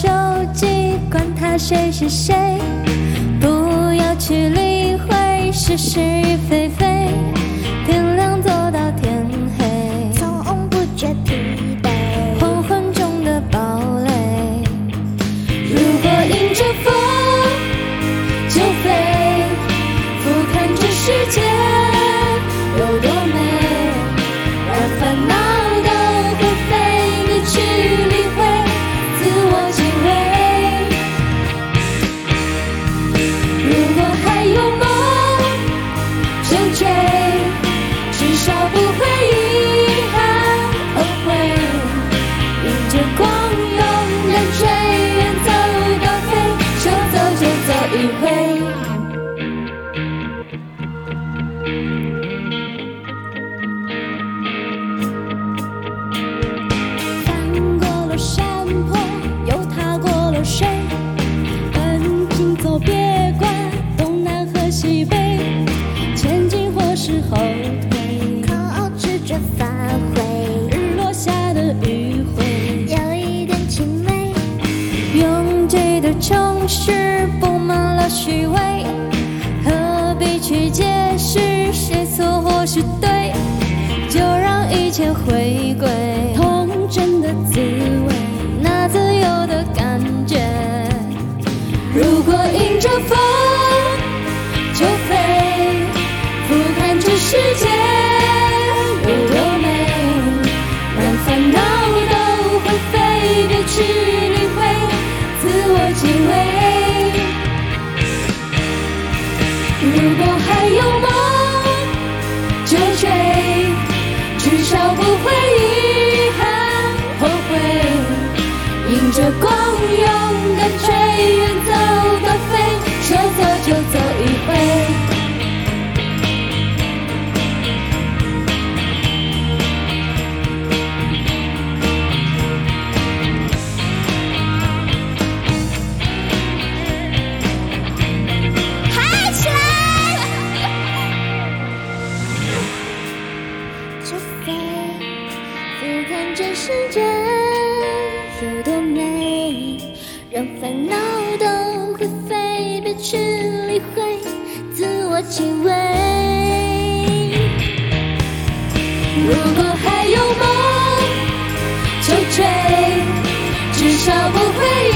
手机，管他谁是谁，不要去理会是是与非非，天亮做到天黑，从不觉疲惫。黄昏中的堡垒，如果迎着风就飞，俯瞰这世界有多美，走别管东南和西北，前进或是后退，控制着发挥，日落下的余晖。有一点凄美。拥挤的城市布满了虚伪，何必去解释谁错或是对？迎着风就飞，俯瞰这世界有多美，让烦恼都会飞，别去理会，自我敬畏。世界有多美，让烦恼都灰飞，别去理会，自我敬畏。如果还有梦，就追，至少不会